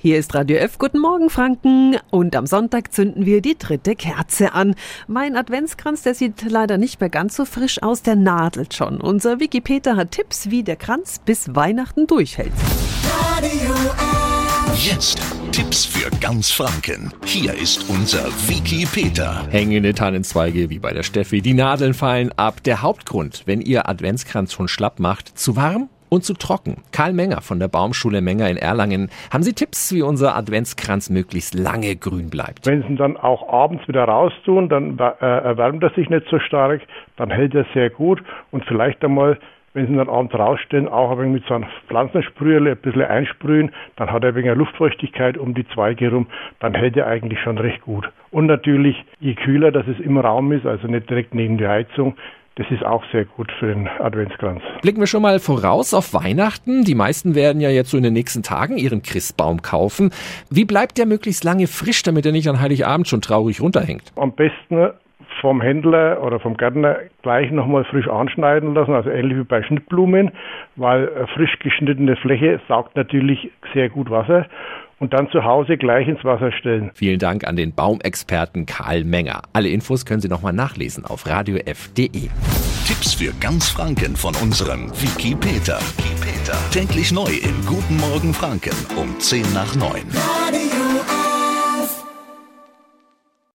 Hier ist Radio F. Guten Morgen, Franken. Und am Sonntag zünden wir die dritte Kerze an. Mein Adventskranz, der sieht leider nicht mehr ganz so frisch aus, der nadelt schon. Unser Wikipedia hat Tipps, wie der Kranz bis Weihnachten durchhält. Radio F. Jetzt Tipps für ganz Franken. Hier ist unser Wiki Peter. Hängende Tannenzweige wie bei der Steffi. Die Nadeln fallen ab. Der Hauptgrund, wenn ihr Adventskranz schon schlapp macht, zu warm? Und zu trocken. Karl Menger von der Baumschule Menger in Erlangen. Haben Sie Tipps, wie unser Adventskranz möglichst lange grün bleibt? Wenn Sie ihn dann auch abends wieder raustun, dann äh, erwärmt er sich nicht so stark, dann hält er sehr gut und vielleicht einmal wenn Sie ihn dann abends rausstellen, auch ein wenig mit so einem Pflanzensprüherle ein bisschen einsprühen, dann hat er ein wenig Luftfeuchtigkeit um die Zweige herum, dann hält er eigentlich schon recht gut. Und natürlich, je kühler, dass es im Raum ist, also nicht direkt neben der Heizung, das ist auch sehr gut für den Adventskranz. Blicken wir schon mal voraus auf Weihnachten. Die meisten werden ja jetzt so in den nächsten Tagen ihren Christbaum kaufen. Wie bleibt der möglichst lange frisch, damit er nicht an Heiligabend schon traurig runterhängt? Am besten vom Händler oder vom Gärtner gleich nochmal frisch anschneiden lassen, also ähnlich wie bei Schnittblumen, weil frisch geschnittene Fläche saugt natürlich sehr gut Wasser und dann zu Hause gleich ins Wasser stellen. Vielen Dank an den Baumexperten Karl Menger. Alle Infos können Sie nochmal nachlesen auf radiof.de. Tipps für ganz Franken von unserem Wiki Peter. Täglich neu im Guten Morgen Franken um 10 nach 9. Radio